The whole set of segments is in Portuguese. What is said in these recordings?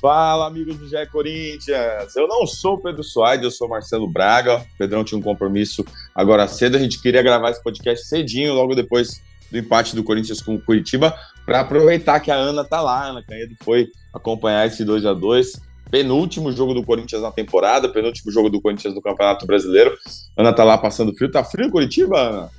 Fala, amigos do GE Corinthians. Eu não sou o Pedro Soares, eu sou o Marcelo Braga. O Pedrão tinha um compromisso agora cedo. A gente queria gravar esse podcast cedinho, logo depois do empate do Corinthians com o Curitiba, para aproveitar que a Ana tá lá. A Ana Canhedo foi acompanhar esse 2 a 2 penúltimo jogo do Corinthians na temporada, penúltimo jogo do Corinthians no Campeonato Brasileiro. Ana tá lá passando frio. Tá frio Curitiba, Ana?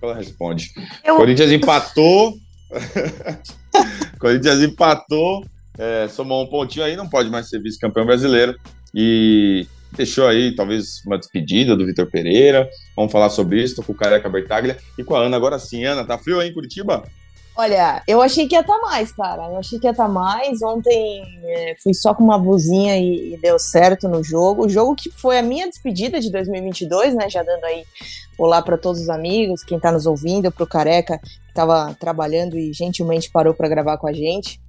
Ela responde. Eu... Corinthians empatou. Corinthians empatou é, somou um pontinho aí, não pode mais ser vice-campeão brasileiro. E deixou aí, talvez, uma despedida do Vitor Pereira. Vamos falar sobre isso, tô com o Careca Bertaglia e com a Ana agora sim. Ana, tá frio aí em Curitiba? Olha, eu achei que ia estar tá mais, cara. Eu achei que ia estar tá mais. Ontem é, fui só com uma blusinha e, e, deu certo no jogo. O jogo que foi a minha despedida de 2022, né? Já dando aí olá para todos os amigos, quem tá nos ouvindo, pro Careca que tava trabalhando e gentilmente parou para gravar com a gente.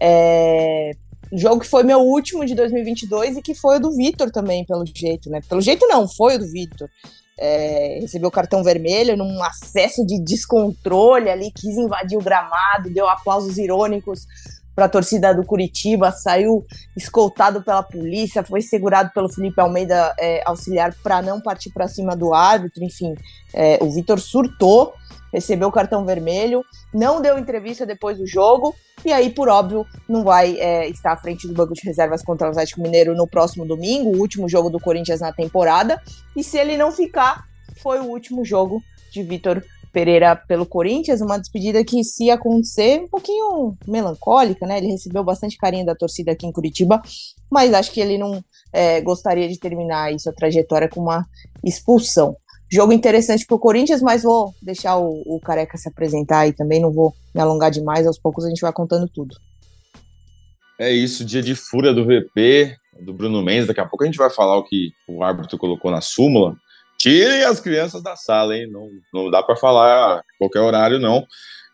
É, jogo que foi meu último de 2022 e que foi o do Vitor também, pelo jeito, né? Pelo jeito não, foi o do Vitor. É, recebeu cartão vermelho num acesso de descontrole ali, quis invadir o gramado, deu aplausos irônicos para a torcida do Curitiba, saiu escoltado pela polícia, foi segurado pelo Felipe Almeida é, auxiliar para não partir para cima do árbitro, enfim, é, o Vitor surtou recebeu o cartão vermelho, não deu entrevista depois do jogo, e aí, por óbvio, não vai é, estar à frente do banco de reservas contra o Atlético Mineiro no próximo domingo, o último jogo do Corinthians na temporada. E se ele não ficar, foi o último jogo de Vitor Pereira pelo Corinthians, uma despedida que, se acontecer, um pouquinho melancólica, né? Ele recebeu bastante carinho da torcida aqui em Curitiba, mas acho que ele não é, gostaria de terminar aí sua trajetória com uma expulsão. Jogo interessante para o Corinthians, mas vou deixar o, o Careca se apresentar e também não vou me alongar demais. Aos poucos a gente vai contando tudo. É isso, dia de fúria do VP, do Bruno Mendes. Daqui a pouco a gente vai falar o que o árbitro colocou na súmula. Tirem as crianças da sala, hein? Não, não dá para falar a qualquer horário, não.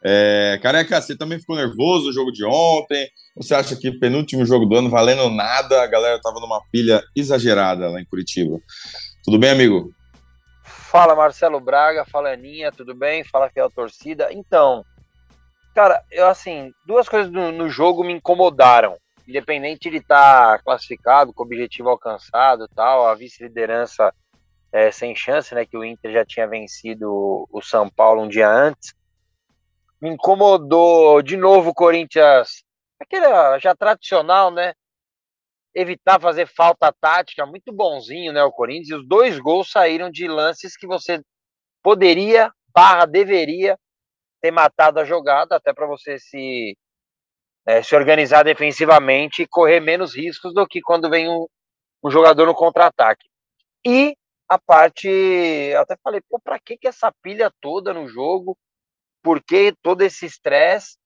É, careca, você também ficou nervoso no jogo de ontem? Você acha que penúltimo jogo do ano valendo nada? A galera tava numa pilha exagerada lá em Curitiba. Tudo bem, amigo? Fala Marcelo Braga, fala Aninha, tudo bem? Fala fiel torcida. Então, cara, eu assim, duas coisas no, no jogo me incomodaram. Independente de estar tá classificado, com objetivo alcançado tal, a vice-liderança é, sem chance, né? Que o Inter já tinha vencido o São Paulo um dia antes. Me incomodou de novo o Corinthians, aquele já tradicional, né? evitar fazer falta tática, muito bonzinho, né, o Corinthians, e os dois gols saíram de lances que você poderia, barra, deveria ter matado a jogada, até para você se, é, se organizar defensivamente e correr menos riscos do que quando vem um, um jogador no contra-ataque. E a parte, eu até falei, pô, pra que, que essa pilha toda no jogo? Por que todo esse estresse?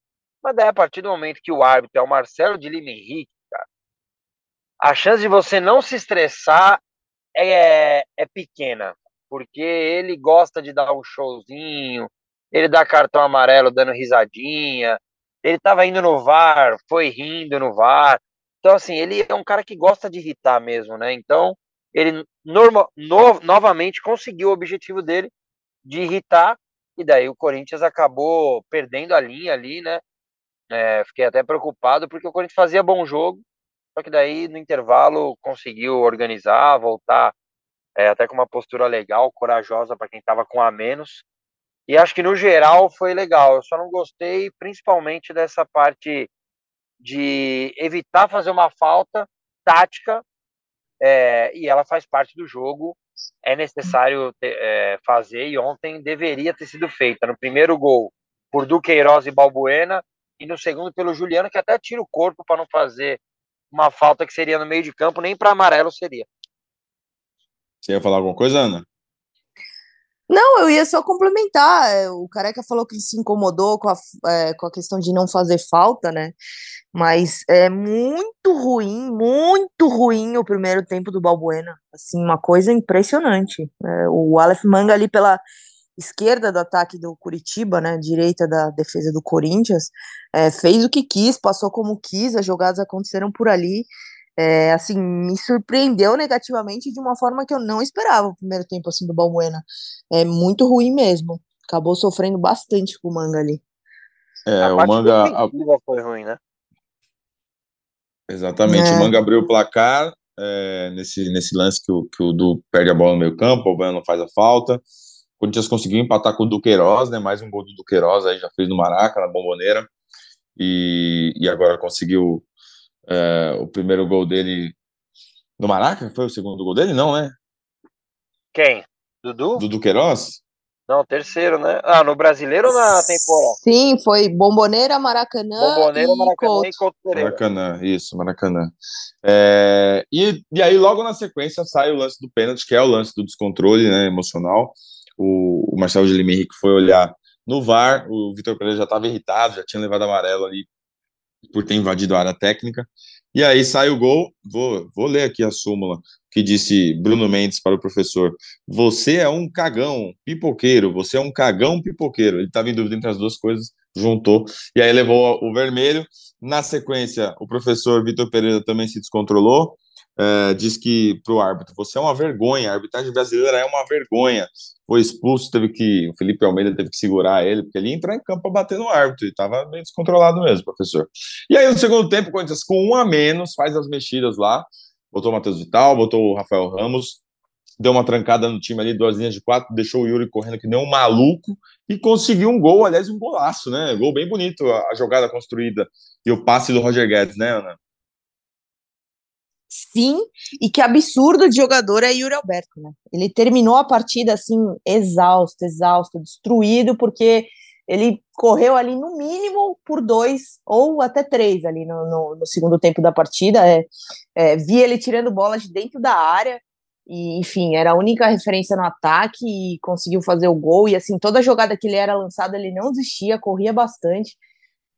Mas daí, a partir do momento que o árbitro é o Marcelo de Lima Henrique, a chance de você não se estressar é, é pequena, porque ele gosta de dar um showzinho, ele dá cartão amarelo dando risadinha, ele estava indo no VAR, foi rindo no VAR. Então, assim, ele é um cara que gosta de irritar mesmo, né? Então, ele norma, no, novamente conseguiu o objetivo dele de irritar, e daí o Corinthians acabou perdendo a linha ali, né? É, fiquei até preocupado, porque o Corinthians fazia bom jogo, só que daí, no intervalo, conseguiu organizar, voltar é, até com uma postura legal, corajosa para quem estava com a menos. E acho que no geral foi legal. Eu só não gostei, principalmente dessa parte de evitar fazer uma falta tática, é, e ela faz parte do jogo. É necessário ter, é, fazer, e ontem deveria ter sido feita. No primeiro gol, por Duqueiroz e Balbuena, e no segundo, pelo Juliano, que até tira o corpo para não fazer uma falta que seria no meio de campo, nem para amarelo seria. Você ia falar alguma coisa, Ana? Não, eu ia só complementar. É, o Careca falou que se incomodou com a, é, com a questão de não fazer falta, né? Mas é muito ruim, muito ruim o primeiro tempo do Balbuena. Assim, uma coisa impressionante. É, o Aleph Manga ali pela esquerda do ataque do Curitiba, né, direita da defesa do Corinthians, é, fez o que quis, passou como quis, as jogadas aconteceram por ali. É, assim, me surpreendeu negativamente de uma forma que eu não esperava o primeiro tempo assim do Balbuena. É muito ruim mesmo. Acabou sofrendo bastante com o Manga ali. É, a o Manga foi ruim, né? Exatamente. É. O Manga abriu o placar é, nesse, nesse lance que o, que o Du perde a bola no meio campo, o Bueno não faz a falta. O Corinthians conseguiu empatar com o Duqueiroz, né? Mais um gol do Duqueiroz aí, já fez no Maraca, na Bomboneira. E, e agora conseguiu é, o primeiro gol dele no Maraca? Foi o segundo gol dele? Não, né? Quem? Dudu? Dudu Queiroz? Não, terceiro, né? Ah, no brasileiro ou na temporada? Sim, foi Bomboneira, Maracanã. Bomboneira, e Maracanã e Couto Pereira. Maracanã, isso, Maracanã. É, e, e aí, logo na sequência, sai o lance do pênalti, que é o lance do descontrole né, emocional. O, o Marcelo de Lima Henrique foi olhar no VAR, o Vitor Pereira já estava irritado, já tinha levado amarelo ali por ter invadido a área técnica. E aí sai o gol, vou, vou ler aqui a súmula que disse Bruno Mendes para o professor: Você é um cagão pipoqueiro, você é um cagão pipoqueiro. Ele estava em dúvida entre as duas coisas, juntou, e aí levou o vermelho. Na sequência, o professor Vitor Pereira também se descontrolou, uh, diz que para o árbitro: Você é uma vergonha, a arbitragem brasileira é uma vergonha. Foi expulso, teve que. O Felipe Almeida teve que segurar ele, porque ele ia entrar em campo para bater no árbitro, e estava bem descontrolado mesmo, professor. E aí, no segundo tempo, Corinthians, com um a menos, faz as mexidas lá botou o Matheus Vital, botou o Rafael Ramos, deu uma trancada no time ali, duas linhas de quatro, deixou o Yuri correndo que nem um maluco e conseguiu um gol, aliás, um golaço, né? Gol bem bonito, a jogada construída e o passe do Roger Guedes, né, Ana? Sim, e que absurdo de jogador é Yuri Alberto, né? Ele terminou a partida assim, exausto, exausto, destruído, porque ele correu ali no mínimo por dois ou até três ali no, no, no segundo tempo da partida. É, é, vi ele tirando bola de dentro da área e, enfim, era a única referência no ataque e conseguiu fazer o gol. E assim, toda jogada que ele era lançado, ele não desistia, corria bastante.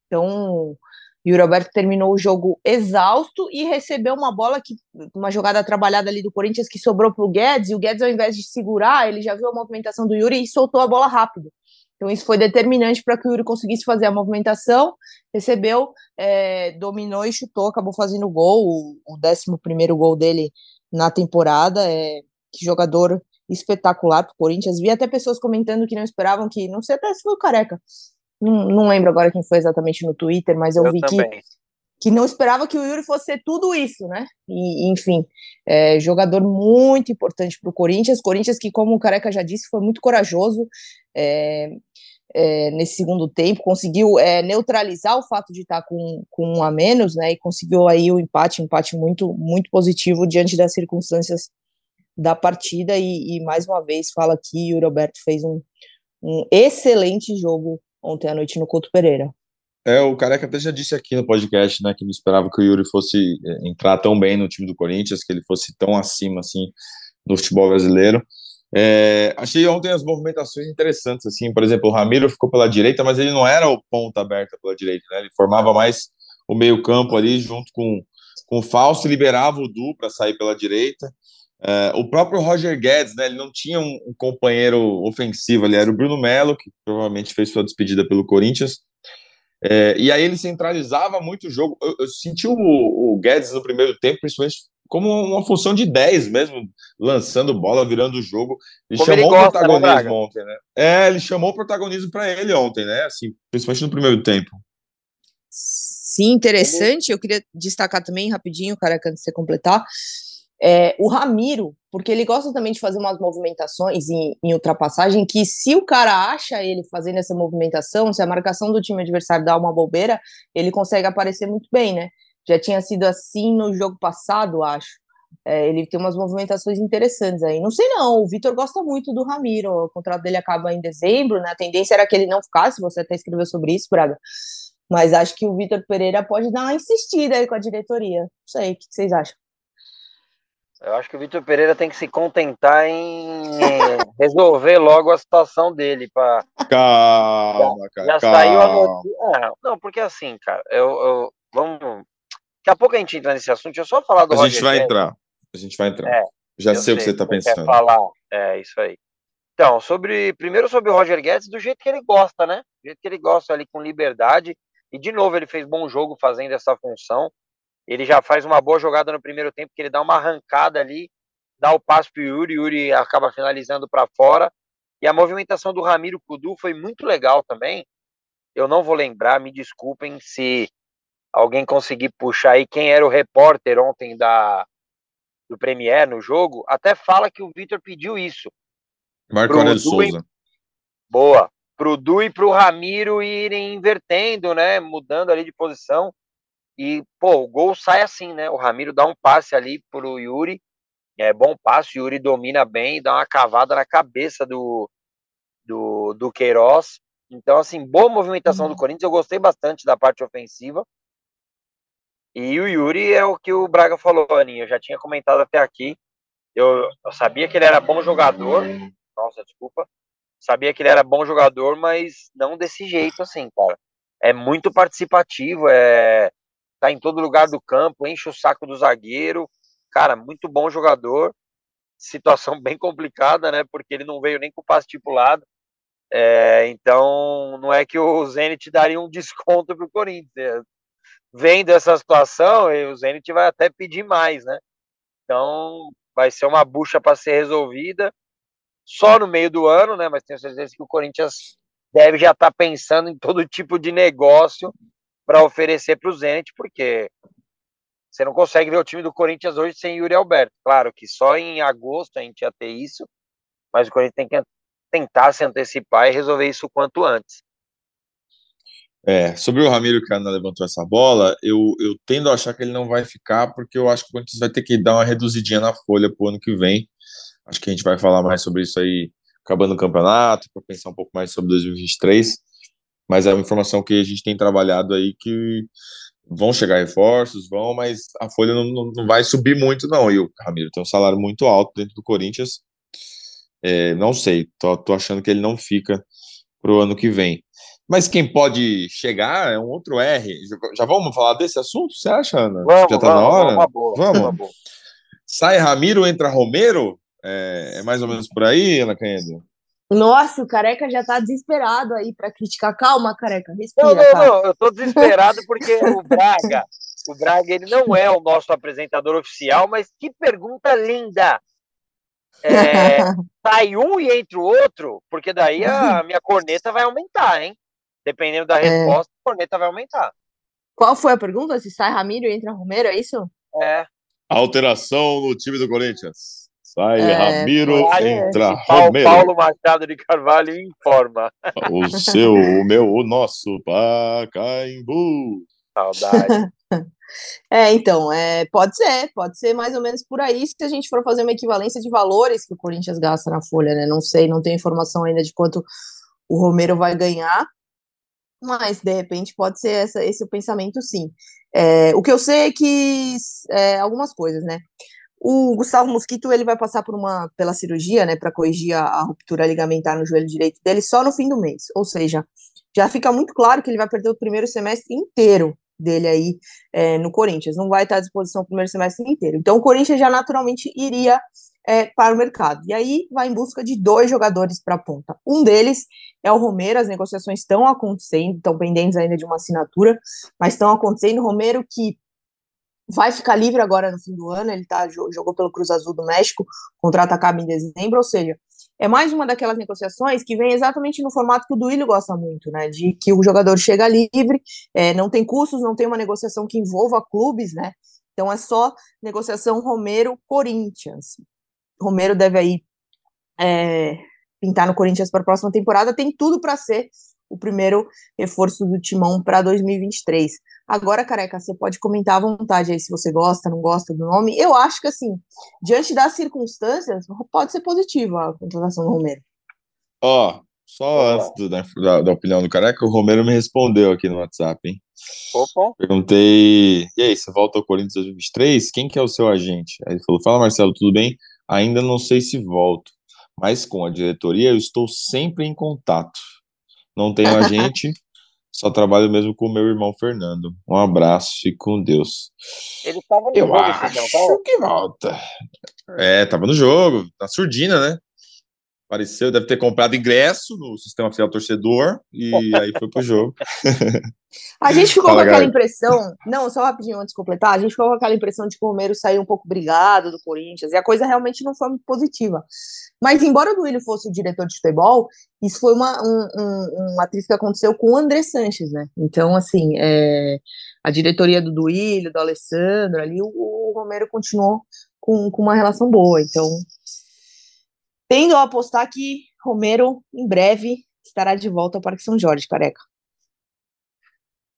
Então, e o Roberto terminou o jogo exausto e recebeu uma bola que uma jogada trabalhada ali do Corinthians que sobrou para o Guedes, e o Guedes ao invés de segurar, ele já viu a movimentação do Yuri e soltou a bola rápido. Então, isso foi determinante para que o Yuri conseguisse fazer a movimentação, recebeu, é, dominou e chutou, acabou fazendo gol, o, o 11 gol dele na temporada. É, que jogador espetacular para o Corinthians. Vi até pessoas comentando que não esperavam que, não sei até se foi o Careca, não, não lembro agora quem foi exatamente no Twitter, mas eu, eu vi também. que que não esperava que o Yuri fosse ser tudo isso, né? E, enfim, é, jogador muito importante para o Corinthians. Corinthians que, como o Careca já disse, foi muito corajoso é, é, nesse segundo tempo, conseguiu é, neutralizar o fato de estar com, com um a menos, né? E conseguiu aí o empate, um empate muito, muito positivo diante das circunstâncias da partida. E, e mais uma vez, fala aqui, o Roberto fez um, um excelente jogo ontem à noite no Couto Pereira. É, o Careca até já disse aqui no podcast, né, que não esperava que o Yuri fosse é, entrar tão bem no time do Corinthians, que ele fosse tão acima, assim, do futebol brasileiro. É, achei ontem as movimentações interessantes, assim, por exemplo, o Ramiro ficou pela direita, mas ele não era o ponta aberta pela direita, né, ele formava mais o meio campo ali, junto com, com o Fausto, liberava o Du para sair pela direita, é, o próprio Roger Guedes, né, ele não tinha um, um companheiro ofensivo ali, era o Bruno Melo, que provavelmente fez sua despedida pelo Corinthians, é, e aí ele centralizava muito o jogo. Eu, eu senti o, o, Guedes no primeiro tempo, principalmente como uma função de 10 mesmo, lançando bola, virando o jogo. Ele como chamou ele gosta, o né, protagonismo né, ontem, né? É, ele chamou o protagonismo para ele ontem, né? Assim, principalmente no primeiro tempo. Sim, interessante. Eu queria destacar também rapidinho, cara, antes de você completar. É, o Ramiro, porque ele gosta também de fazer umas movimentações em, em, ultrapassagem que se o cara acha ele fazendo essa movimentação, se a marcação do time adversário dá uma bobeira, ele consegue aparecer muito bem, né? Já tinha sido assim no jogo passado, acho. É, ele tem umas movimentações interessantes aí. Não sei não, o Vitor gosta muito do Ramiro, o contrato dele acaba em dezembro, né? A tendência era que ele não ficasse, você até escreveu sobre isso, Braga. Mas acho que o Vitor Pereira pode dar uma insistida aí com a diretoria. Não sei, o que vocês acham? Eu acho que o Vitor Pereira tem que se contentar em resolver logo a situação dele. Pra... Calma, cara. Já, calma. saiu a notícia. É, não, porque assim, cara, eu, eu, vamos. Daqui a pouco a gente entra nesse assunto. Deixa eu só falar do A Roger gente vai Guedes. entrar. A gente vai entrar. É, Já sei, sei, o que você está pensando. falar. É, isso aí. Então, sobre. Primeiro sobre o Roger Guedes, do jeito que ele gosta, né? Do jeito que ele gosta ali com liberdade. E de novo, ele fez bom jogo fazendo essa função. Ele já faz uma boa jogada no primeiro tempo, que ele dá uma arrancada ali, dá o passo para o Yuri, Yuri acaba finalizando para fora. E a movimentação do Ramiro Kudu foi muito legal também. Eu não vou lembrar, me desculpem se alguém conseguir puxar aí quem era o repórter ontem da do Premier no jogo, até fala que o Vitor pediu isso. Marco Aurélio Souza. Boa. Pro Du e pro Ramiro irem invertendo, né? Mudando ali de posição. E, pô, o gol sai assim, né? O Ramiro dá um passe ali pro Yuri. É bom passe, o Yuri domina bem, dá uma cavada na cabeça do, do, do Queiroz. Então, assim, boa movimentação do uhum. Corinthians. Eu gostei bastante da parte ofensiva. E o Yuri é o que o Braga falou, Aninha. Eu já tinha comentado até aqui. Eu, eu, sabia que ele era bom jogador. Nossa, desculpa. Sabia que ele era bom jogador, mas não desse jeito assim, cara. É muito participativo, é tá em todo lugar do campo, enche o saco do zagueiro. Cara, muito bom jogador. Situação bem complicada, né? Porque ele não veio nem com o passe estipulado. É, então, não é que o Zenit daria um desconto para o Corinthians vendo essa situação, o Zenit vai até pedir mais, né? Então, vai ser uma bucha para ser resolvida só no meio do ano, né? Mas tenho certeza que o Corinthians deve já estar tá pensando em todo tipo de negócio para oferecer para o Zenit, porque você não consegue ver o time do Corinthians hoje sem Yuri Alberto. Claro que só em agosto a gente ia ter isso, mas o Corinthians tem que tentar se antecipar e resolver isso o quanto antes. É, sobre o Ramiro que ainda levantou essa bola, eu, eu tendo a achar que ele não vai ficar, porque eu acho que o Corinthians vai ter que dar uma reduzidinha na folha pro ano que vem. Acho que a gente vai falar mais sobre isso aí acabando o campeonato, para pensar um pouco mais sobre 2023. Mas é uma informação que a gente tem trabalhado aí que vão chegar reforços, vão, mas a folha não, não, não vai subir muito, não. E o Ramiro tem um salário muito alto dentro do Corinthians. É, não sei, tô, tô achando que ele não fica pro ano que vem. Mas quem pode chegar é um outro R. Já vamos falar desse assunto, você acha, Ana? Vamos, Já tá vamos, na hora? Vamos, boa, vamos. Boa. Sai Ramiro, entra Romero? É, é, mais ou menos por aí, Ana Canheda? Nossa, o Careca já tá desesperado aí para criticar. Calma, Careca, respira. Não, não, não, eu tô desesperado porque o Braga, o Braga, ele não é o nosso apresentador oficial, mas que pergunta linda! É, sai um e entra o outro, porque daí a minha corneta vai aumentar, hein? Dependendo da é. resposta, é. a corneta vai aumentar. Qual foi a pergunta? Se sai Ramiro e entra Romero, é isso? É. Alteração no time do Corinthians. Sai é, Ramiro, entra Paulo, Romero. Paulo Machado de Carvalho informa. O seu, o meu, o nosso Pacaembu. Saudade. é, então, é, pode ser, pode ser mais ou menos por aí se a gente for fazer uma equivalência de valores que o Corinthians gasta na folha, né? Não sei, não tenho informação ainda de quanto o Romero vai ganhar, mas de repente pode ser essa, esse o pensamento, sim. É, o que eu sei é que é, algumas coisas, né? O Gustavo Mosquito ele vai passar por uma pela cirurgia, né, para corrigir a, a, ruptura ligamentar no joelho direito dele só no fim do mês. Ou seja, já fica muito claro que ele vai perder o primeiro semestre inteiro dele aí é, no Corinthians. Não vai estar à disposição o primeiro semestre inteiro. Então o Corinthians já naturalmente iria é, para o mercado. E aí vai em busca de dois jogadores para a ponta. Um deles é o Romero, as negociações estão acontecendo, estão pendentes ainda de uma assinatura, mas estão acontecendo. Romero que vai ficar livre agora no fim do ano, ele tá, jogou pelo Cruz Azul do México, contrato acaba em dezembro, ou seja, é mais uma daquelas negociações que vem exatamente no formato que o Duílio gosta muito, né, de que o jogador chega livre, é, não tem custos, não tem uma negociação que envolva clubes, né, então é só negociação Romero-Corinthians. Romero deve aí é, pintar no Corinthians para a próxima temporada, tem tudo para ser o primeiro reforço do Timão para 2023. Agora, careca, você pode comentar à vontade aí se você gosta, não gosta do nome. Eu acho que, assim, diante das circunstâncias, pode ser positiva a contratação do Romero. Ó, oh, só antes do, da, da, opinião do careca, o Romero me respondeu aqui no WhatsApp, hein? Opa. Perguntei, e aí, você volta ao Corinthians 2023? Quem que é o seu agente? Aí ele falou, fala Marcelo, tudo bem? Ainda não sei se volto mas com a diretoria eu estou sempre em contato. Não tenho agente, só trabalho mesmo com o meu irmão Fernando. Um abraço, fique com Deus. Ele estava no eu jogo, acho que volta. É, tava no jogo, na surdina, né? Apareceu, deve ter comprado ingresso no sistema fiel torcedor e aí foi pro jogo. A gente ficou Fala, com aquela impressão, não, só rapidinho antes de completar, a gente ficou com aquela impressão de que o Romero saiu um pouco brigado do Corinthians, e a coisa realmente não foi muito positiva. Mas embora o Duílio fosse o diretor de futebol, isso foi uma, um, um, uma atriz que aconteceu com o André Sanches, né? Então, assim, é, a diretoria do Duílio, do Alessandro, ali, o, o Romero continuou com, com uma relação boa, então tendo a apostar que Romero, em breve, estará de volta ao Parque São Jorge, careca.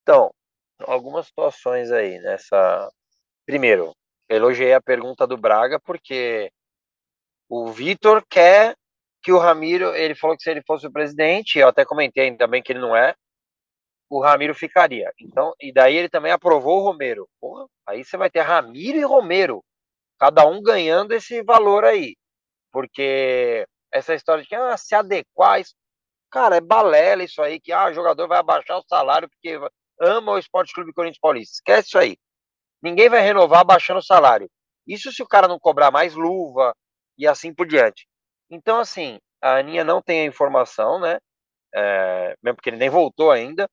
Então, algumas situações aí nessa. Primeiro, elogiei a pergunta do Braga, porque o Vitor quer que o Ramiro, ele falou que se ele fosse o presidente, eu até comentei também que ele não é, o Ramiro ficaria. Então, e daí ele também aprovou o Romero. Porra, aí você vai ter Ramiro e Romero, cada um ganhando esse valor aí porque essa história de que ah, se adequar, isso, cara, é balela isso aí, que ah, o jogador vai abaixar o salário porque ama o Esporte Clube Corinthians Paulista. Esquece isso aí. Ninguém vai renovar abaixando o salário. Isso se o cara não cobrar mais luva e assim por diante. Então, assim, a Aninha não tem a informação, né? É, mesmo porque ele nem voltou ainda.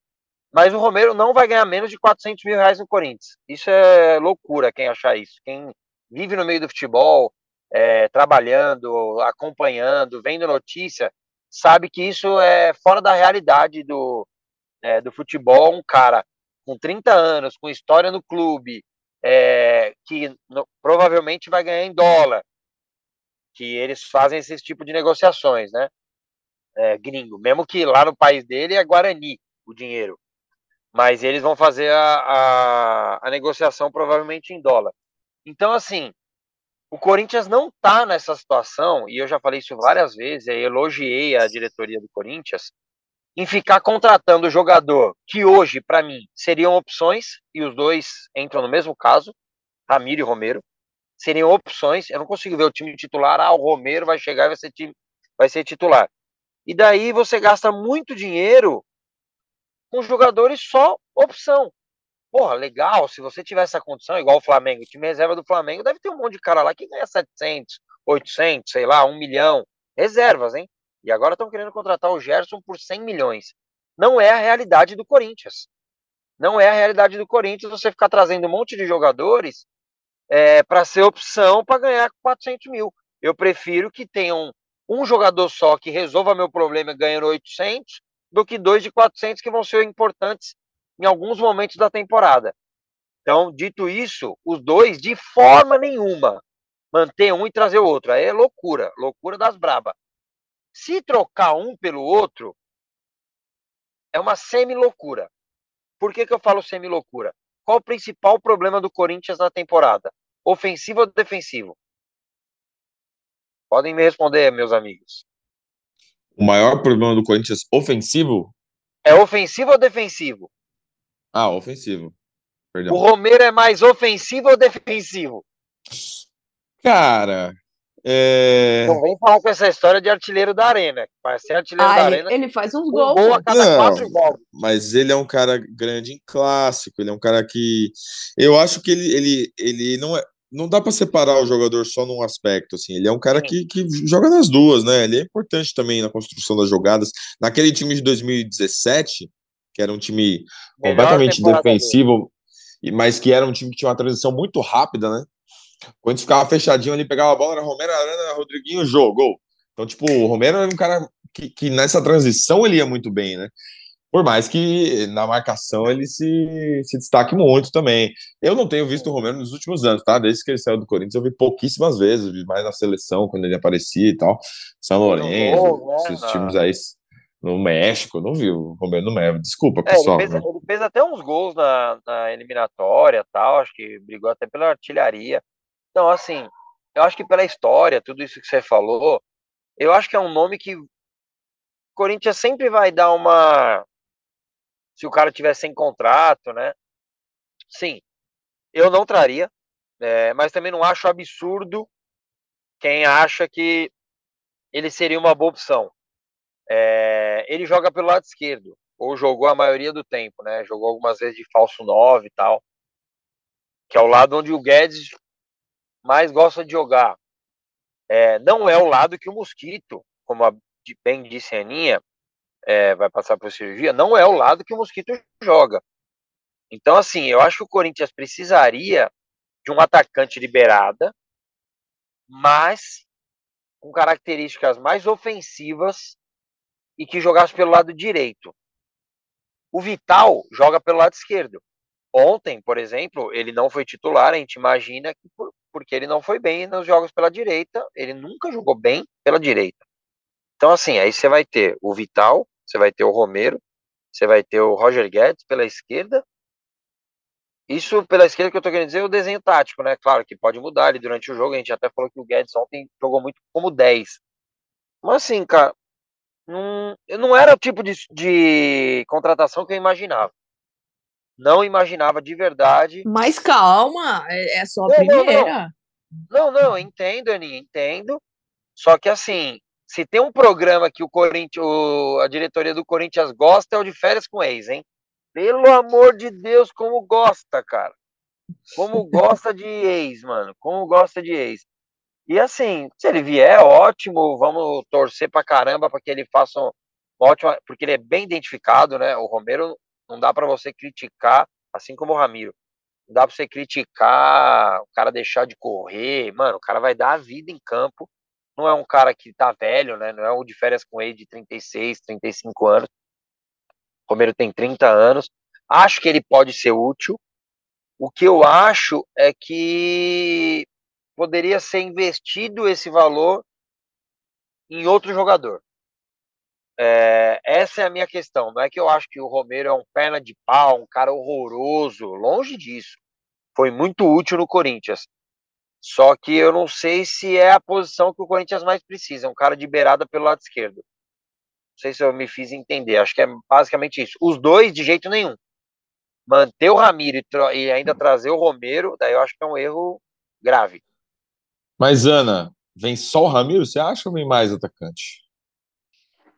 Mas o Romero não vai ganhar menos de 400 mil reais no Corinthians. Isso é loucura, quem achar isso. Quem vive no meio do futebol, é, trabalhando, acompanhando, vendo notícia, sabe que isso é fora da realidade do, é, do futebol. Um cara com 30 anos, com história no clube, é, que no, provavelmente vai ganhar em dólar, que eles fazem esse tipo de negociações, né? É, gringo, mesmo que lá no país dele é Guarani o dinheiro, mas eles vão fazer a, a, a negociação provavelmente em dólar. Então, assim, o Corinthians não está nessa situação, e eu já falei isso várias vezes, e elogiei a diretoria do Corinthians, em ficar contratando jogador que hoje, para mim, seriam opções, e os dois entram no mesmo caso, Ramiro e Romero, seriam opções. Eu não consigo ver o time titular, ah, o Romero vai chegar e vai ser, time, vai ser titular. E daí você gasta muito dinheiro com jogadores só opção porra, legal, se você tiver essa condição, igual o Flamengo, o time reserva do Flamengo deve ter um monte de cara lá que ganha 700, 800, sei lá, 1 milhão, reservas, hein? E agora estão querendo contratar o Gerson por 100 milhões. Não é a realidade do Corinthians. Não é a realidade do Corinthians você ficar trazendo um monte de jogadores é, para ser opção para ganhar 400 mil. Eu prefiro que tenham um jogador só que resolva meu problema ganhando 800 do que dois de 400 que vão ser importantes em alguns momentos da temporada. Então, dito isso, os dois, de forma nenhuma, manter um e trazer o outro. Aí é loucura, loucura das braba. Se trocar um pelo outro, é uma semi-loucura. Por que, que eu falo semi-loucura? Qual o principal problema do Corinthians na temporada? Ofensivo ou defensivo? Podem me responder, meus amigos. O maior problema do Corinthians ofensivo? É ofensivo ou defensivo? Ah, ofensivo. Perdão. O Romero é mais ofensivo ou defensivo? Cara, é... Não vem falar com essa história de artilheiro da arena. Parece ser artilheiro ah, da ele, arena. Ele faz uns gols. Um gol a cada não, quatro jogos. Mas ele é um cara grande em clássico. Ele é um cara que. Eu acho que ele, ele, ele não é. Não dá para separar o jogador só num aspecto, assim. Ele é um cara que, que joga nas duas, né? Ele é importante também na construção das jogadas. Naquele time de 2017, que era um time completamente defensivo, dele. mas que era um time que tinha uma transição muito rápida, né? Quando ficava fechadinho ali, pegava a bola, era Romero, Arana, Rodriguinho, jogou. Então, tipo, o Romero era um cara que, que nessa transição ele ia muito bem, né? Por mais que na marcação ele se, se destaque muito também. Eu não tenho visto o Romero nos últimos anos, tá? Desde que ele saiu do Corinthians, eu vi pouquíssimas vezes, vi mais na seleção, quando ele aparecia e tal. São Lourenço, né? esses times aí no México, não viu o Romero no México. Desculpa, pessoal. É, ele, fez, ele, fez, até uns gols na, na eliminatória tal, acho que brigou até pela artilharia. Então, assim, eu acho que pela história, tudo isso que você falou, eu acho que é um nome que o Corinthians sempre vai dar uma. Se o cara tiver sem contrato, né? Sim, eu não traria, é, mas também não acho absurdo quem acha que ele seria uma boa opção. É, ele joga pelo lado esquerdo, ou jogou a maioria do tempo, né? Jogou algumas vezes de falso 9 e tal, que é o lado onde o Guedes mais gosta de jogar. É, não é o lado que o Mosquito como a, bem disse a Aninha, é, vai passar por cirurgia, não é o lado que o Mosquito joga. Então, assim, eu acho que o Corinthians precisaria de um atacante liberada, mas com características mais ofensivas e que jogasse pelo lado direito. O Vital joga pelo lado esquerdo. Ontem, por exemplo, ele não foi titular, a gente imagina que por, porque ele não foi bem nos jogos pela direita, ele nunca jogou bem pela direita. Então, assim, aí você vai ter o Vital, você vai ter o Romero, você vai ter o Roger Guedes pela esquerda. Isso pela esquerda que eu tô querendo dizer é o desenho tático, né? Claro que pode mudar ali durante o jogo, a gente até falou que o Guedes ontem jogou muito como 10. Mas assim, cara, não, não era o tipo de, de contratação que eu imaginava. Não imaginava de verdade. Mas calma, é, é só a não, primeira. Não, não, não, entendo, Aninha, entendo. Só que assim, se tem um programa que o Corinthians, a diretoria do Corinthians gosta, é o de férias com ex, hein? Pelo amor de Deus, como gosta, cara. Como gosta de ex, mano. Como gosta de ex. E assim, se ele vier, ótimo, vamos torcer pra caramba para que ele faça um ótimo, porque ele é bem identificado, né? O Romero não dá para você criticar, assim como o Ramiro. Não dá para você criticar o cara deixar de correr, mano, o cara vai dar a vida em campo. Não é um cara que tá velho, né? Não é um de férias com ele de 36, 35 anos. O Romero tem 30 anos. Acho que ele pode ser útil. O que eu acho é que poderia ser investido esse valor em outro jogador. É, essa é a minha questão. Não é que eu acho que o Romero é um perna de pau, um cara horroroso. Longe disso. Foi muito útil no Corinthians. Só que eu não sei se é a posição que o Corinthians mais precisa. Um cara de beirada pelo lado esquerdo. Não sei se eu me fiz entender. Acho que é basicamente isso. Os dois, de jeito nenhum. Manter o Ramiro e, e ainda trazer o Romero, daí eu acho que é um erro grave. Mas, Ana, vem só o Ramiro, você acha ou vem mais atacante?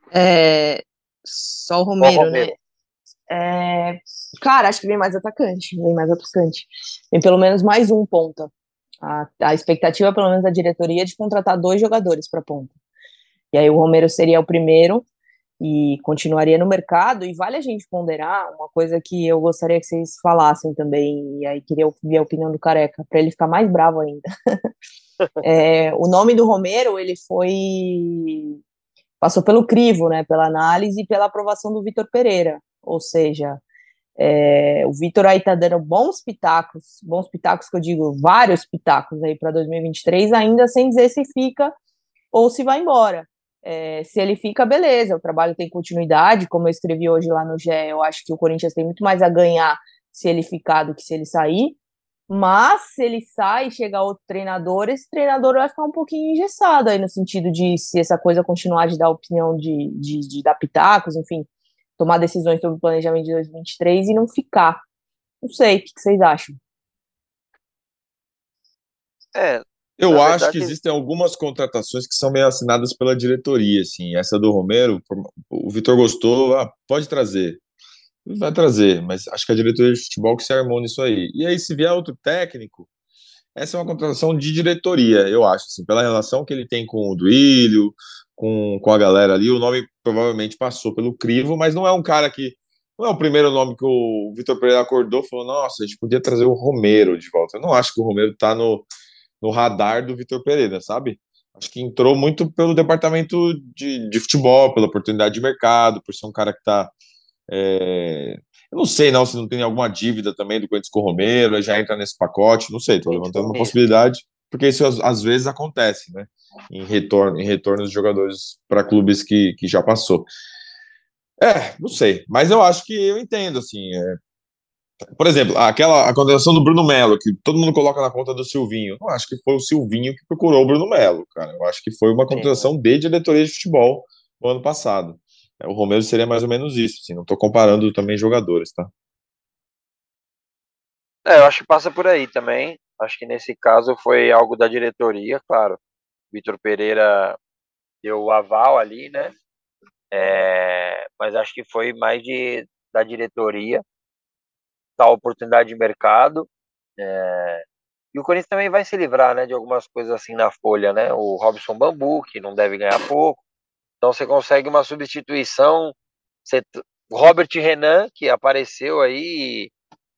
É, só o Romero, o Romero. né? É, cara, acho que vem mais atacante, vem mais atacante. Vem pelo menos mais um ponta. A, a expectativa, pelo menos, da diretoria é de contratar dois jogadores para ponta. E aí o Romero seria o primeiro e continuaria no mercado. E vale a gente ponderar uma coisa que eu gostaria que vocês falassem também, e aí queria ouvir a opinião do Careca, para ele ficar mais bravo ainda. É, o nome do Romero, ele foi passou pelo crivo, né, pela análise e pela aprovação do Vitor Pereira, ou seja, é, o Vitor aí tá dando bons pitacos, bons pitacos que eu digo, vários pitacos aí para 2023, ainda sem dizer se fica ou se vai embora. É, se ele fica, beleza, o trabalho tem continuidade, como eu escrevi hoje lá no GE, eu acho que o Corinthians tem muito mais a ganhar se ele ficar do que se ele sair, mas se ele sai e chega outro treinador, esse treinador vai ficar um pouquinho engessado aí no sentido de se essa coisa continuar de dar opinião de, de, de dar pitacos, enfim, tomar decisões sobre o planejamento de 2023 e não ficar. Não sei, o que vocês acham? É, eu acho que existem algumas contratações que são meio assinadas pela diretoria, assim. Essa do Romero, o Vitor gostou, ah, pode trazer vai trazer, mas acho que a diretoria de futebol que se armou nisso aí. E aí, se vier outro técnico, essa é uma contratação de diretoria, eu acho, assim, pela relação que ele tem com o Duílio, com, com a galera ali, o nome provavelmente passou pelo crivo, mas não é um cara que. Não é o primeiro nome que o Vitor Pereira acordou e falou: nossa, a gente podia trazer o Romero de volta. Eu não acho que o Romero tá no, no radar do Vitor Pereira, sabe? Acho que entrou muito pelo departamento de, de futebol, pela oportunidade de mercado, por ser um cara que está é, eu não sei não se não tem alguma dívida também do Corinthians com o Romero, já entra nesse pacote, não sei, estou levantando uma possibilidade, porque isso às, vezes acontece, né? Em retorno, em retorno de jogadores para clubes que, que já passou. É, não sei, mas eu acho que eu entendo, assim. É, por exemplo, aquela a contratação do Bruno Melo, que todo mundo coloca na conta do Silvinho. Eu acho que foi o Silvinho que procurou o Bruno Melo, cara. Eu acho que foi uma contratação de diretoria de futebol no ano passado. É, o Romero seria mais ou menos isso, assim, não estou comparando também jogadores, tá? É, eu acho que passa por aí também. Acho que nesse caso foi algo da diretoria, claro. Vitor Pereira deu o aval ali, né? É, mas acho que foi mais de, da diretoria, tal oportunidade de mercado. É, e o Corinthians também vai se livrar, né, de algumas coisas assim na folha, né? O Robson Bambu, que não deve ganhar pouco Então você consegue uma substituição. Você, Robert Renan, que apareceu aí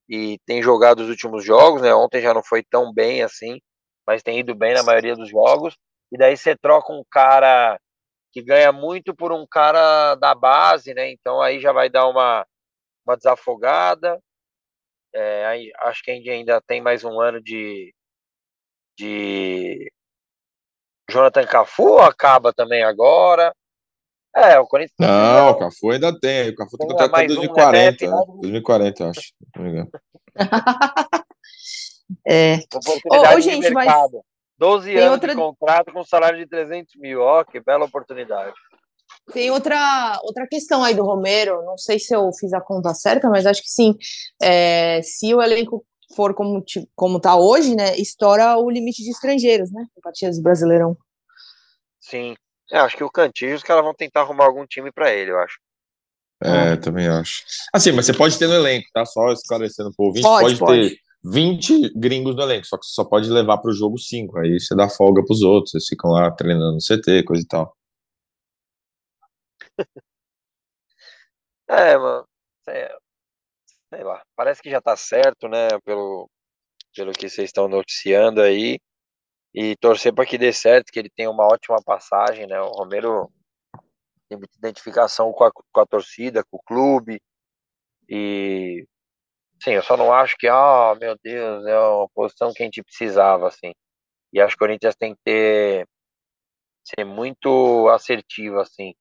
e, e tem jogado os últimos jogos, né? Ontem já não foi tão bem assim, mas tem ido bem na maioria dos jogos. E daí você troca um cara que ganha muito por um cara da base, né? Então aí já vai dar uma, uma desafogada. É, aí, acho que ainda tem mais um ano de, de Jonathan Cafu acaba também agora. É, o Corinthians. Não, o Cafu ainda tem. O Cafu tem contrato até 2040. Um, né? 2040, eu acho. É. Oportunidade ô, ô, gente, mercado. Mas... 12 anos outra... de contrato com salário de 300 mil. Ó, que bela oportunidade. Tem outra, outra questão aí do Romero, não sei se eu fiz a conta certa, mas acho que sim. É, se o elenco for como, como tá hoje, né, estoura o limite de estrangeiros, né, partidas do Brasileirão. Sim, é, acho que o Cantillo, os caras vão tentar arrumar algum time para ele, eu acho. É, também acho. Assim, mas você pode ter no elenco, tá? Só esclarecendo pro ouvinte, pode, pode, pode. ter 20 gringos no elenco, só que você só pode levar para o jogo 5. Aí você dá folga pros outros, eles ficam lá treinando no CT, coisa e tal. é, mano. É, sei lá, parece que já tá certo, né? Pelo, pelo que vocês estão noticiando aí. E torcer para que dê certo, que ele tenha uma ótima passagem, né? O Romero tem muita identificação com a, com a torcida, com o clube. E sim, eu só não acho que, ah, oh, meu Deus, é uma posição que a gente precisava, assim. E acho que o Corinthians tem que ter ser muito assertivo, assim,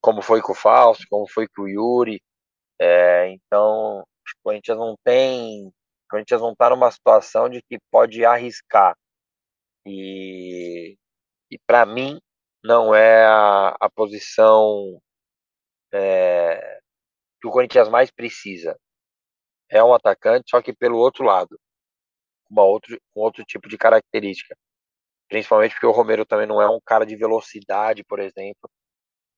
como foi com o Fausto, como foi com o Yuri. É, então, o Corinthians não tem. O Corinthians não está numa situação de que pode arriscar. E, e para mim, não é a, a posição é, que o Corinthians mais precisa. É um atacante, só que pelo outro lado, uma outro, um outro tipo de característica. Principalmente porque o Romero também não é um cara de velocidade, por exemplo,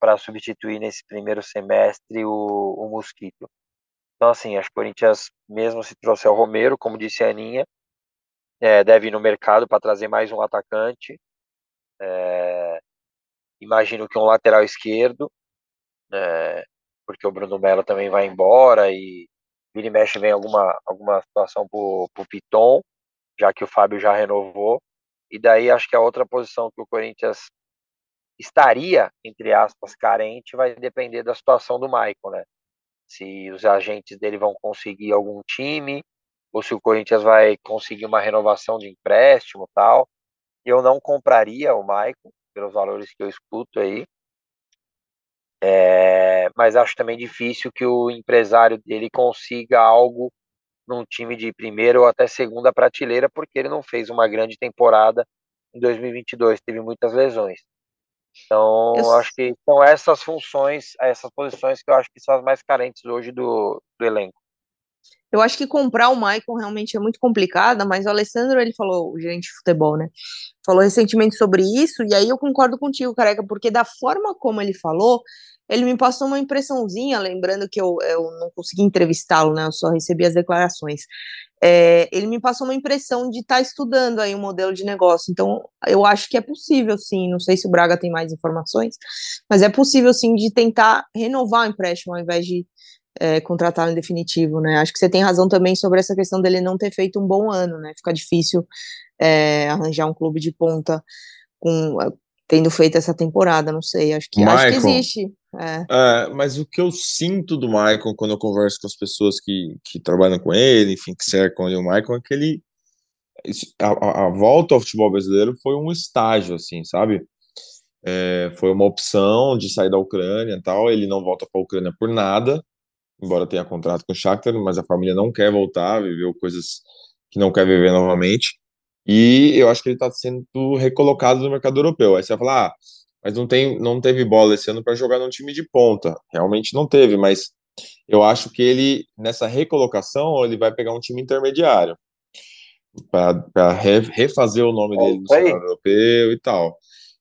para substituir nesse primeiro semestre o, o Mosquito. Então, assim, acho que o Corinthians, mesmo se trouxer o Romero, como disse a Aninha, é, deve ir no mercado para trazer mais um atacante. É, imagino que um lateral esquerdo, é, porque o Bruno Melo também vai embora e vira e mexe vem alguma, alguma situação para o Piton, já que o Fábio já renovou. E daí acho que a outra posição que o Corinthians estaria, entre aspas, carente, vai depender da situação do Michael, né? Se os agentes dele vão conseguir algum time, ou se o Corinthians vai conseguir uma renovação de empréstimo tal. Eu não compraria o Michael, pelos valores que eu escuto aí. É, mas acho também difícil que o empresário dele consiga algo num time de primeira ou até segunda prateleira, porque ele não fez uma grande temporada em 2022, teve muitas lesões. Então, eu... acho que são essas funções, essas posições que eu acho que são as mais carentes hoje do, do elenco. Eu acho que comprar o Maicon realmente é muito complicada, mas o Alessandro, ele falou, o gerente de futebol, né? Falou recentemente sobre isso, e aí eu concordo contigo, careca, porque da forma como ele falou, ele me passou uma impressãozinha, lembrando que eu, eu não consegui entrevistá-lo, né? Eu só recebi as declarações. É, ele me passou uma impressão de estar tá estudando aí um modelo de negócio. Então, eu acho que é possível, sim. Não sei se o Braga tem mais informações, mas é possível, sim, de tentar renovar o empréstimo ao invés de é, contratar em definitivo, né? Acho que você tem razão também sobre essa questão dele não ter feito um bom ano, né? Fica difícil é, arranjar um clube de ponta com tendo feito essa temporada, não sei. Acho que, Michael, acho que existe. É. é. mas o que eu sinto do Michael quando eu converso com as pessoas que, que trabalham com ele, enfim, que cercam ele, o Michael, é que ele. A, a, volta ao futebol brasileiro foi um estágio, assim, sabe? É, foi uma opção de sair da Ucrânia e tal. Ele não volta para a Ucrânia por nada, embora tenha contrato com o Shakhtar, mas a família não quer voltar, viveu coisas que não quer viver novamente. E eu acho que ele está sendo recolocado no mercado europeu. Aí você vai falar, ah, mas não, tem, não teve bola esse ano para jogar num time de ponta. Realmente não teve, mas eu acho que ele, nessa recolocação, ele vai pegar um time intermediário para refazer o nome dele no cenário europeu e tal.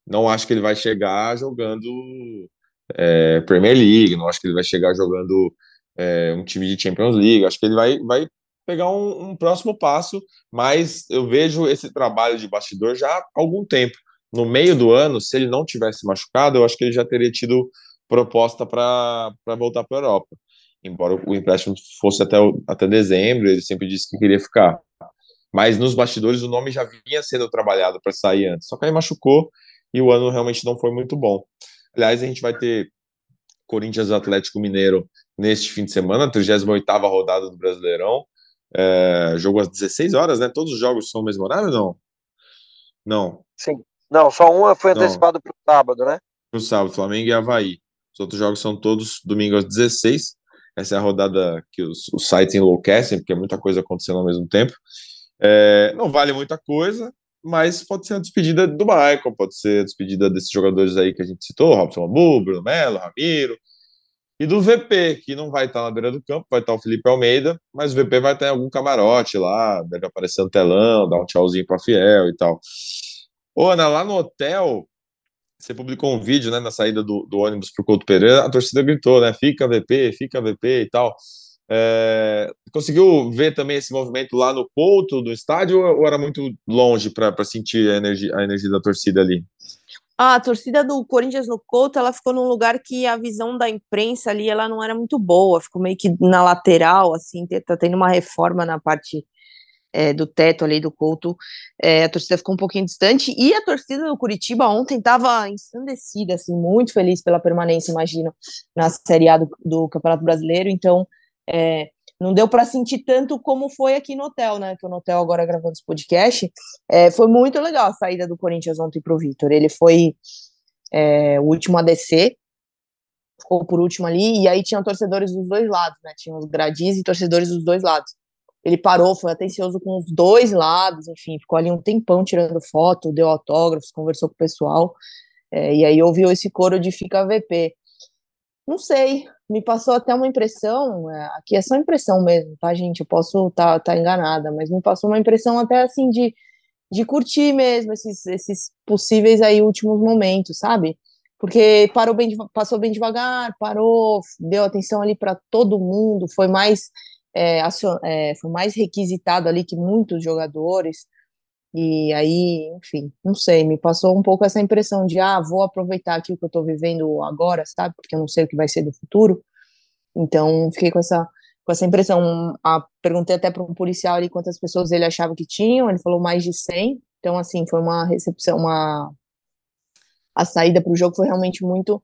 Não acho que ele vai chegar jogando é, Premier League, não acho que ele vai chegar jogando é, um time de Champions League. Acho que ele vai, vai pegar um, um próximo passo, mas eu vejo esse trabalho de bastidor já há algum tempo no meio do ano, se ele não tivesse machucado, eu acho que ele já teria tido proposta para voltar para a Europa. Embora o empréstimo fosse até, até dezembro, ele sempre disse que queria ficar. Mas nos bastidores o nome já vinha sendo trabalhado para sair antes. Só que aí machucou e o ano realmente não foi muito bom. Aliás, a gente vai ter Corinthians Atlético Mineiro neste fim de semana, 38 rodada do Brasileirão. É, jogo às 16 horas, né? Todos os jogos são no mesmo horário ou não? Não. Sim. Não, só uma foi antecipado para o sábado, né? Para o sábado, Flamengo e Havaí. Os outros jogos são todos domingo às 16. Essa é a rodada que os, os sites enlouquecem, porque é muita coisa acontecendo ao mesmo tempo. É, não vale muita coisa, mas pode ser a despedida do Michael, pode ser a despedida desses jogadores aí que a gente citou, Robson Abu, Bruno Melo, Ramiro, e do VP, que não vai estar na beira do campo, vai estar o Felipe Almeida, mas o VP vai estar em algum camarote lá, deve aparecer no telão, dar um tchauzinho para Fiel e tal. Ô, Ana, lá no hotel, você publicou um vídeo, né, na saída do, do ônibus pro Couto Pereira, a torcida gritou, né, fica VP, fica VP e tal. É, conseguiu ver também esse movimento lá no Couto do estádio ou era muito longe para sentir a energia, a energia da torcida ali? A torcida do Corinthians no Couto, ela ficou num lugar que a visão da imprensa ali, ela não era muito boa, ficou meio que na lateral, assim, tá tendo uma reforma na parte é, do teto ali do Couto, é, a torcida ficou um pouquinho distante, e a torcida do Curitiba ontem estava ensandecida, assim, muito feliz pela permanência, imagino, na Série A do, do Campeonato Brasileiro, então, é, não deu para sentir tanto como foi aqui no hotel, né? Que no hotel agora gravando esse podcast. É, foi muito legal a saída do Corinthians ontem para o Vitor. Ele foi é, o último a descer, ficou por último ali, e aí tinham torcedores dos dois lados, né? Tinha os gradis e torcedores dos dois lados. Ele parou, foi atencioso com os dois lados, enfim, ficou ali um tempão tirando foto, deu autógrafos, conversou com o pessoal, é, e aí ouviu esse coro de fica VP. Não sei, me passou até uma impressão, é, aqui é só impressão mesmo, tá, gente? Eu posso estar tá, tá enganada, mas me passou uma impressão até assim de, de curtir mesmo esses, esses possíveis aí últimos momentos, sabe? Porque parou bem, passou bem devagar, parou, deu atenção ali para todo mundo, foi mais, é, acion, é, foi mais requisitado ali que muitos jogadores. E aí, enfim, não sei, me passou um pouco essa impressão de, ah, vou aproveitar aqui o que eu estou vivendo agora, sabe? Porque eu não sei o que vai ser do futuro. Então, fiquei com essa, com essa impressão. Ah, perguntei até para um policial ali quantas pessoas ele achava que tinham, ele falou mais de 100. Então, assim, foi uma recepção, uma. A saída para o jogo foi realmente muito,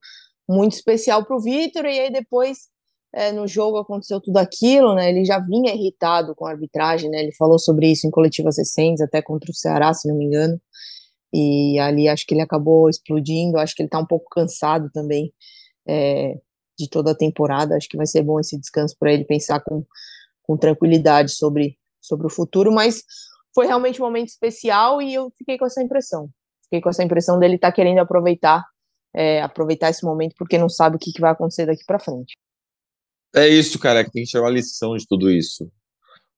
muito especial para o Vitor, e aí depois é, no jogo aconteceu tudo aquilo, né? Ele já vinha irritado com a arbitragem, né? Ele falou sobre isso em coletivas recentes, até contra o Ceará, se não me engano. E ali acho que ele acabou explodindo. Acho que ele tá um pouco cansado também é, de toda a temporada. Acho que vai ser bom esse descanso para ele pensar com, com tranquilidade sobre, sobre o futuro. Mas foi realmente um momento especial e eu fiquei com essa impressão. Fiquei com essa impressão dele estar tá querendo aproveitar é, aproveitar esse momento porque não sabe o que, que vai acontecer daqui para frente. É isso, cara, que tem que tirar uma lição de tudo isso.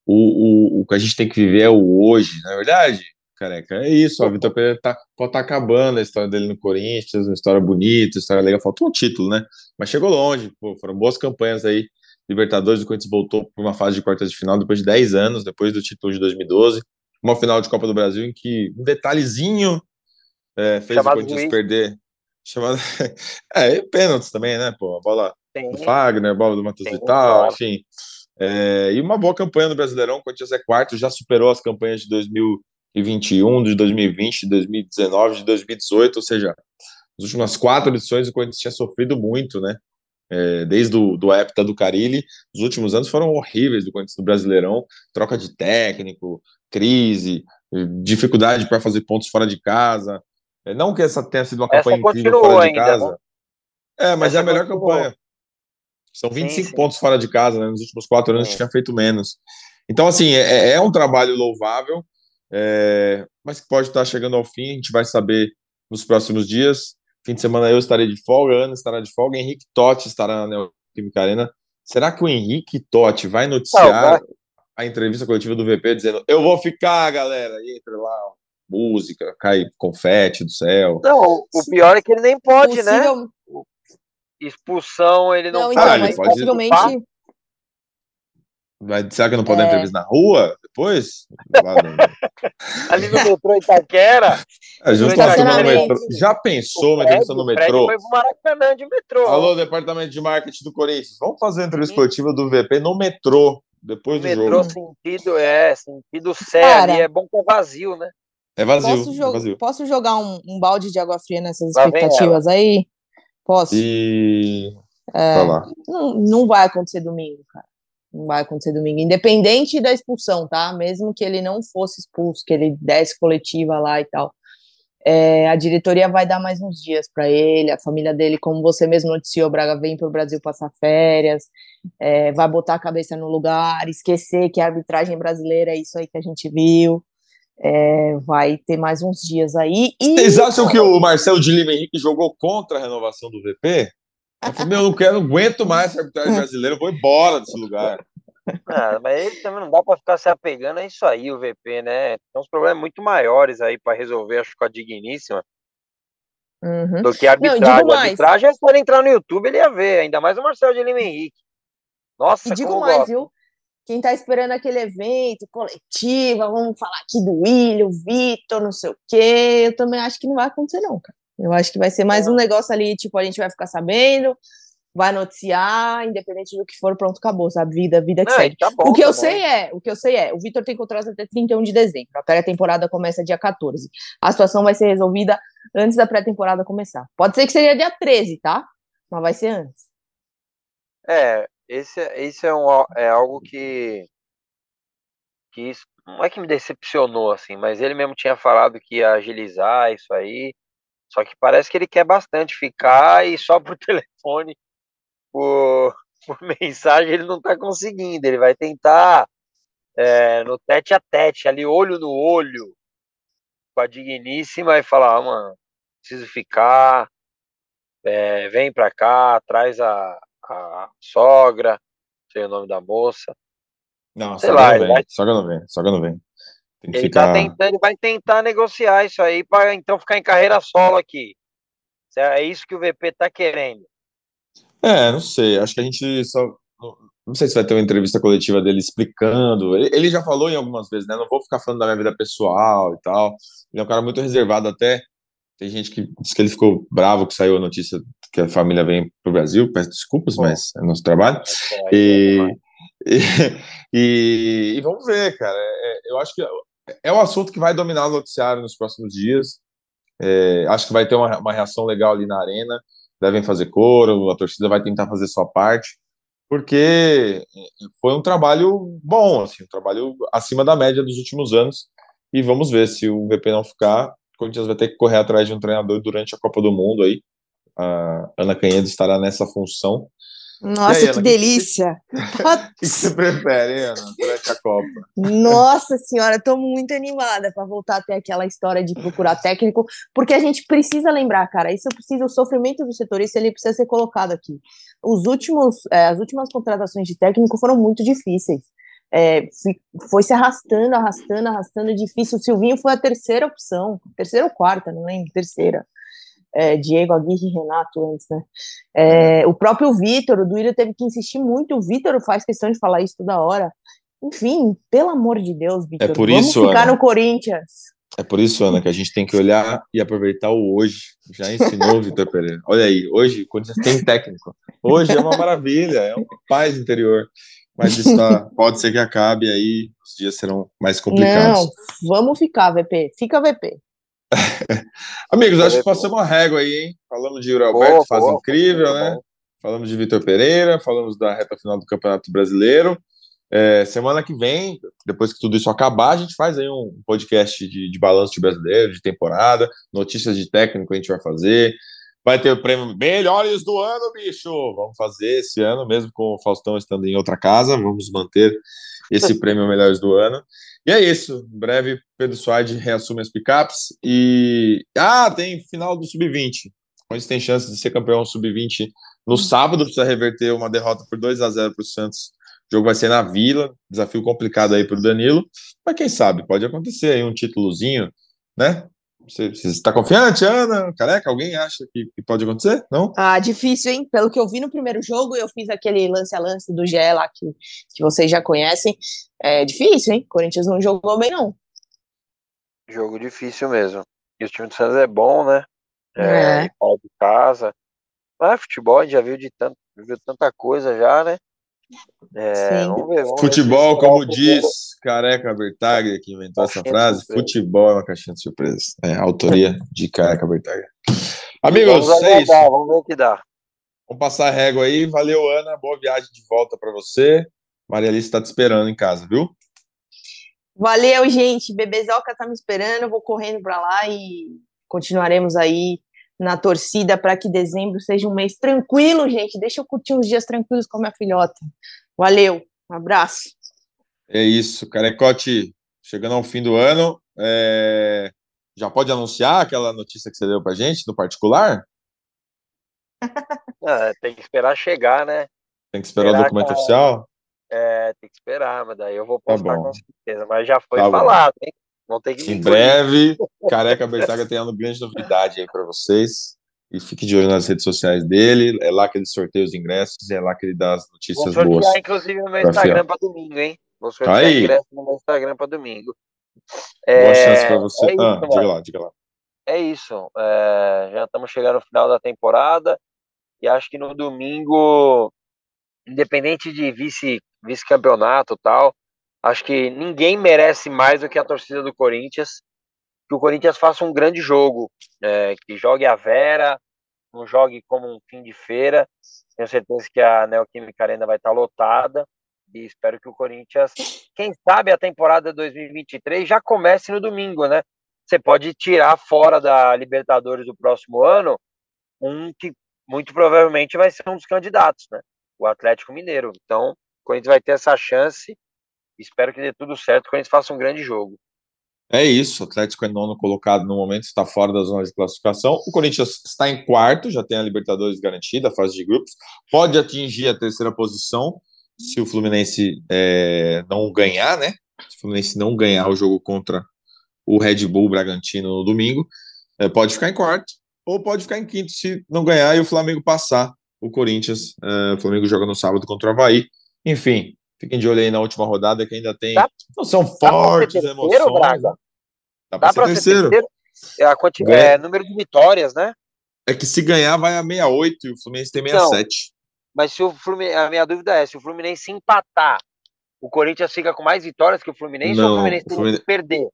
O, o, o que a gente tem que viver é o hoje, na é verdade, careca. É isso, a Vitor Pereira tá, pode estar tá acabando a história dele no Corinthians, uma história bonita, uma história legal. Faltou um título, né? Mas chegou longe, pô, foram boas campanhas aí. Libertadores, o Corinthians voltou para uma fase de quartas de final depois de 10 anos, depois do título de 2012. Uma final de Copa do Brasil em que um detalhezinho é, fez Chamado o Corinthians perder. Chamado. é, e pênaltis também, né? Pô, a bola Sim. do Fagner, bola do Matheus Vital, enfim. É, e uma boa campanha no Brasileirão, o Corinthians é quarto, já superou as campanhas de 2021, de 2020, de 2019, de 2018, ou seja, nas últimas quatro edições o Corinthians tinha sofrido muito, né? É, desde o do Epta do Carilli, os últimos anos foram horríveis do Corinthians no Brasileirão, troca de técnico, crise, dificuldade para fazer pontos fora de casa. É, não que essa tenha sido uma campanha incrível fora de casa. Né? É, mas essa é a melhor continuou. campanha. São 25 sim, sim. pontos fora de casa, né? Nos últimos quatro anos é. tinha feito menos. Então, assim, é, é um trabalho louvável, é, mas que pode estar chegando ao fim. A gente vai saber nos próximos dias. Fim de semana eu estarei de folga, Ana estará de folga, Henrique Totti estará na Neoquímica Arena. Será que o Henrique Totti vai noticiar Não, a entrevista coletiva do VP dizendo eu vou ficar, galera? E entra lá, música, cai confete do céu. Não, o pior é que ele nem pode, né? Possível... né? Expulsão, ele não, não então, mas pode... possivelmente. Vai, será que não pode é... dar entrevista na rua depois? Ali no metrô Itaquera? É, metrô. Já pensou uma entrevista no metrô? Foi pro Maracanã de metrô. Alô, departamento de marketing do Corinthians. Vamos fazer uma entrevista coletiva do VP no metrô, depois do metrô, jogo. sentido, é, sentido sério. É bom que é vazio, né? É vazio. Posso, é vazio. posso jogar um, um, balde de água fria nessas Lá expectativas aí? Posso? E. É, Vai lá. não, não vai acontecer domingo, cara. Não vai acontecer domingo. Independente da expulsão, tá? Mesmo que ele não fosse expulso, que ele desse coletiva lá e tal. É, a diretoria vai dar mais uns dias para ele, a família dele, como você mesmo noticiou, Braga vem para o Brasil passar férias, é, vai botar a cabeça no lugar, esquecer que a arbitragem brasileira é isso aí que a gente viu. É, vai ter mais uns dias aí. E... Vocês acham que o Marcelo de Lima Henrique jogou contra a renovação do VP? Eu falei, meu, eu não quero, não aguento mais essa arbitragem brasileira, eu vou embora desse lugar. Ah, mas ele também não dá para ficar se apegando a isso aí, o VP, né? Tem uns problemas muito maiores aí para resolver, acho que a digníssima. Uhum. Do que a arbitragem. a arbitragem é se ele entrar no YouTube, ele ia ver, ainda mais o Marcelo de Lima Henrique. Nossa, e digo mais, viu? Quem tá esperando aquele evento, coletiva, vamos falar aqui do William, Vitor, não sei o quê, eu também acho que não vai acontecer, não, cara. Eu acho que vai ser mais um negócio ali, tipo, a gente vai ficar sabendo, vai noticiar, independente do que for, pronto, acabou, sabe? Vida, vida que Não, segue. tá bom, o que tá eu bom. sei é, o que eu sei é, o Vitor tem contrato até 31 de dezembro. A pré-temporada começa dia 14. A situação vai ser resolvida antes da pré-temporada começar. Pode ser que seja dia 13, tá? Mas vai ser antes. É, esse, esse é, um, é algo que, que isso, não é que me decepcionou, assim, mas ele mesmo tinha falado que ia agilizar isso aí, só que parece que ele quer bastante ficar e só por telefone, por, por mensagem, ele não tá conseguindo, ele vai tentar é, no tete a tete, ali olho no olho, com a digníssima e falar, ah, mano, preciso ficar, é, vem pra cá, traz a, a sogra, sei o nome da moça. Não, Sei lá, não vai- Sogra não vem. Sogra não vem. Tem que Ele ficar. tá tentando, ele vai tentar negociar isso aí para então ficar em carreira solo aqui. É isso que o VP tá querendo. É, não sei. Acho que a gente só. não- sei se vai ter uma entrevista coletiva dele explicando. Ele ele já falou em algumas vezes, né? Não vou ficar falando da minha vida pessoal e tal. Ele é um cara muito reservado até. Tem gente que diz que ele ficou bravo que saiu a notícia que a família vem pro Brasil. Peço desculpas, Bom. mas é nosso trabalho. É, E, e, e- e vamos ver, cara. É- eu acho que é um assunto que vai dominar o noticiário nos próximos dias. É, acho que vai ter uma, uma reação legal ali na arena. Devem fazer coro, a torcida vai tentar fazer sua parte, porque foi um trabalho bom, assim, um trabalho acima da média dos últimos anos. E vamos ver se o VP não ficar. O Corinthians vai ter que correr atrás de um treinador durante a Copa do Mundo aí. A Ana Canhedo estará nessa função. Nossa, aí, Ana, que que- delícia! O que você prefere, Ana, durante a Copa? Nossa senhora, estou muito animada para voltar a ter aquela história de procurar técnico, porque a gente precisa lembrar, cara, isso precisa, o sofrimento do setorista, ele precisa ser colocado aqui. Os últimos, é, as últimas contratações de técnico foram muito difíceis. É, foi se arrastando, arrastando, arrastando, difícil. O Silvinho foi a terceira opção, terceira ou quarta, não lembro, terceira. É, Diego Aguirre e Renato antes, né? É, o próprio Vitor, o Duílio teve que insistir muito, o Vitor faz questão de falar isso toda hora. Enfim, pelo amor de Deus, Vitor, É por vamos isso, ficar Ana. no Corinthians. É por isso, Ana, que a gente tem que olhar e aproveitar o hoje. Já ensinou o Vitor Pereira. Olha aí, hoje o Corinthians tem técnico. Hoje é uma maravilha, é uma paz interior. Mas isso tá- pode ser que acabe aí, os dias serão mais complicados. Não, vamos ficar, VP. Fica, VP. Amigos, acho que Boa. passamos uma régua aí, hein? Falamos de Yuri Alberto, Boa, fase boa, incrível, muito né? Falamos de Vitor Pereira, falamos da reta final do Campeonato Brasileiro. É, semana que vem, depois que tudo isso acabar, a gente faz aí um podcast de, de balanço de brasileiro, de temporada, notícias de técnico a gente vai fazer. Vai ter o prêmio Melhores do Ano, bicho! Vamos fazer esse ano, mesmo com o Faustão estando em outra casa, vamos manter esse prêmio Melhores do Ano. E é isso. Em breve, Pedro Suaide reassume as picapes. E. Ah, tem final do Sub-20. O Corinthians tem chance de ser campeão Sub-20 no sábado, precisa reverter uma derrota por 2 a 0 para o Santos. O jogo vai ser na Vila, desafio complicado aí para o Danilo, mas quem sabe, pode acontecer aí um títulozinho, né? Você, você está confiante, Ana? Careca? Alguém acha que, que pode acontecer? Não? Ah, difícil, hein? Pelo que eu vi no primeiro jogo, eu fiz aquele lance a lance do GE lá que, que vocês já conhecem. É difícil, hein? Corinthians não jogou bem, não. Jogo difícil mesmo. E o time do Santos é bom, né? É, é. de casa. Mas futebol a gente já viu de tanto, viu tanta coisa já, né? É, vamos ver, vamos futebol, ver como diz Careca Bertaglia, que inventou essa frase, futebol é uma caixinha de surpresa. É, autoria de Careca Bertaglia. Amigos, vamos é isso. Vamos ver o que dá. Vamos passar a régua aí. Valeu, Ana. Boa viagem de volta para você. Maria Alice está te esperando em casa, viu? Valeu, gente. Bebezoca tá me esperando. Eu vou correndo para lá e continuaremos aí na torcida para que dezembro seja um mês tranquilo, gente. Deixa eu curtir uns dias tranquilos com a minha filhota. Valeu, um abraço. É isso, Carecote, chegando ao fim do ano, é... já pode anunciar aquela notícia que você deu para gente no particular? É, tem que esperar chegar, né? Tem que esperar, esperar o documento oficial? É, tem que esperar, mas daí eu vou tá postar tá com certeza. Mas já foi tá falado, hein? Vão ter que em breve, Careca Bertaga tem uma grande novidade aí para vocês. E fique de olho nas redes sociais dele. É lá que ele sorteia os ingressos e é lá que ele dá as notícias Vou boas. inclusive, no meu Instagram para domingo, hein? Vou sortear aí. ingresso no meu Instagram para domingo. É, Boa chance para você. É ah, diga lá, diga lá. É isso. É, já estamos chegando no final da temporada. E acho que no domingo, independente de vice, vice-campeonato e tal, Acho que ninguém merece mais do que a torcida do Corinthians. Que o Corinthians faça um grande jogo, é, que jogue a Vera, não jogue como um fim de feira. Tenho certeza que a Neoquímica Arena vai estar lotada e espero que o Corinthians, quem sabe a temporada 2023 já comece no domingo, né? Você pode tirar fora da Libertadores do próximo ano um que muito provavelmente vai ser um dos candidatos, né? O Atlético Mineiro. Então, o Corinthians vai ter essa chance Espero que dê tudo certo, que a gente faça um grande jogo. É isso, o Atlético é nono colocado no momento, está fora da zona de classificação. O Corinthians está em quarto, já tem a Libertadores garantida, a fase de grupos. Pode atingir a terceira posição se o Fluminense é, não ganhar, né? Se o Fluminense não ganhar o jogo contra o Red Bull Bragantino no domingo, é, pode ficar em quarto ou pode ficar em quinto se não ganhar e o Flamengo passar o Corinthians. É, o Flamengo joga no sábado contra o Havaí. Enfim, Fiquem de olho aí na última rodada que ainda tem. Dá, não são fortes terceiro, emoções. Braga? Dá pra, Dá ser, pra terceiro. ser terceiro. É, a quanti... é, número de vitórias, né? É que se ganhar vai a 68 e o Fluminense tem 67. Não, mas se o Fluminense, a minha dúvida é, se o Fluminense empatar, o Corinthians fica com mais vitórias que o Fluminense não, ou o Fluminense tem Fluminense... que perder?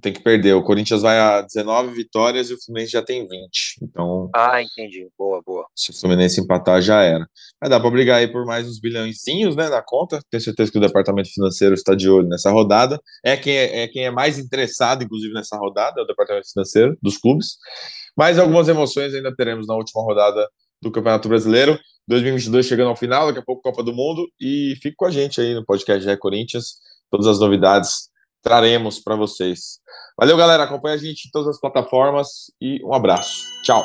Tem que perder. O Corinthians vai a 19 vitórias e o Fluminense já tem 20. Então. Ah, entendi. Boa, boa. Se o Fluminense empatar, já era. Mas dá para brigar aí por mais uns bilhõezinhos, né, na conta. Tenho certeza que o departamento financeiro está de olho nessa rodada. É quem é, é quem é mais interessado, inclusive, nessa rodada, é o departamento financeiro dos clubes. Mas algumas emoções ainda teremos na última rodada do Campeonato Brasileiro. 2022 chegando ao final, daqui a pouco Copa do Mundo. E fique com a gente aí no podcast Gé Corinthians. Todas as novidades traremos para vocês. Valeu, galera. Acompanhe a gente em todas as plataformas e um abraço. Tchau.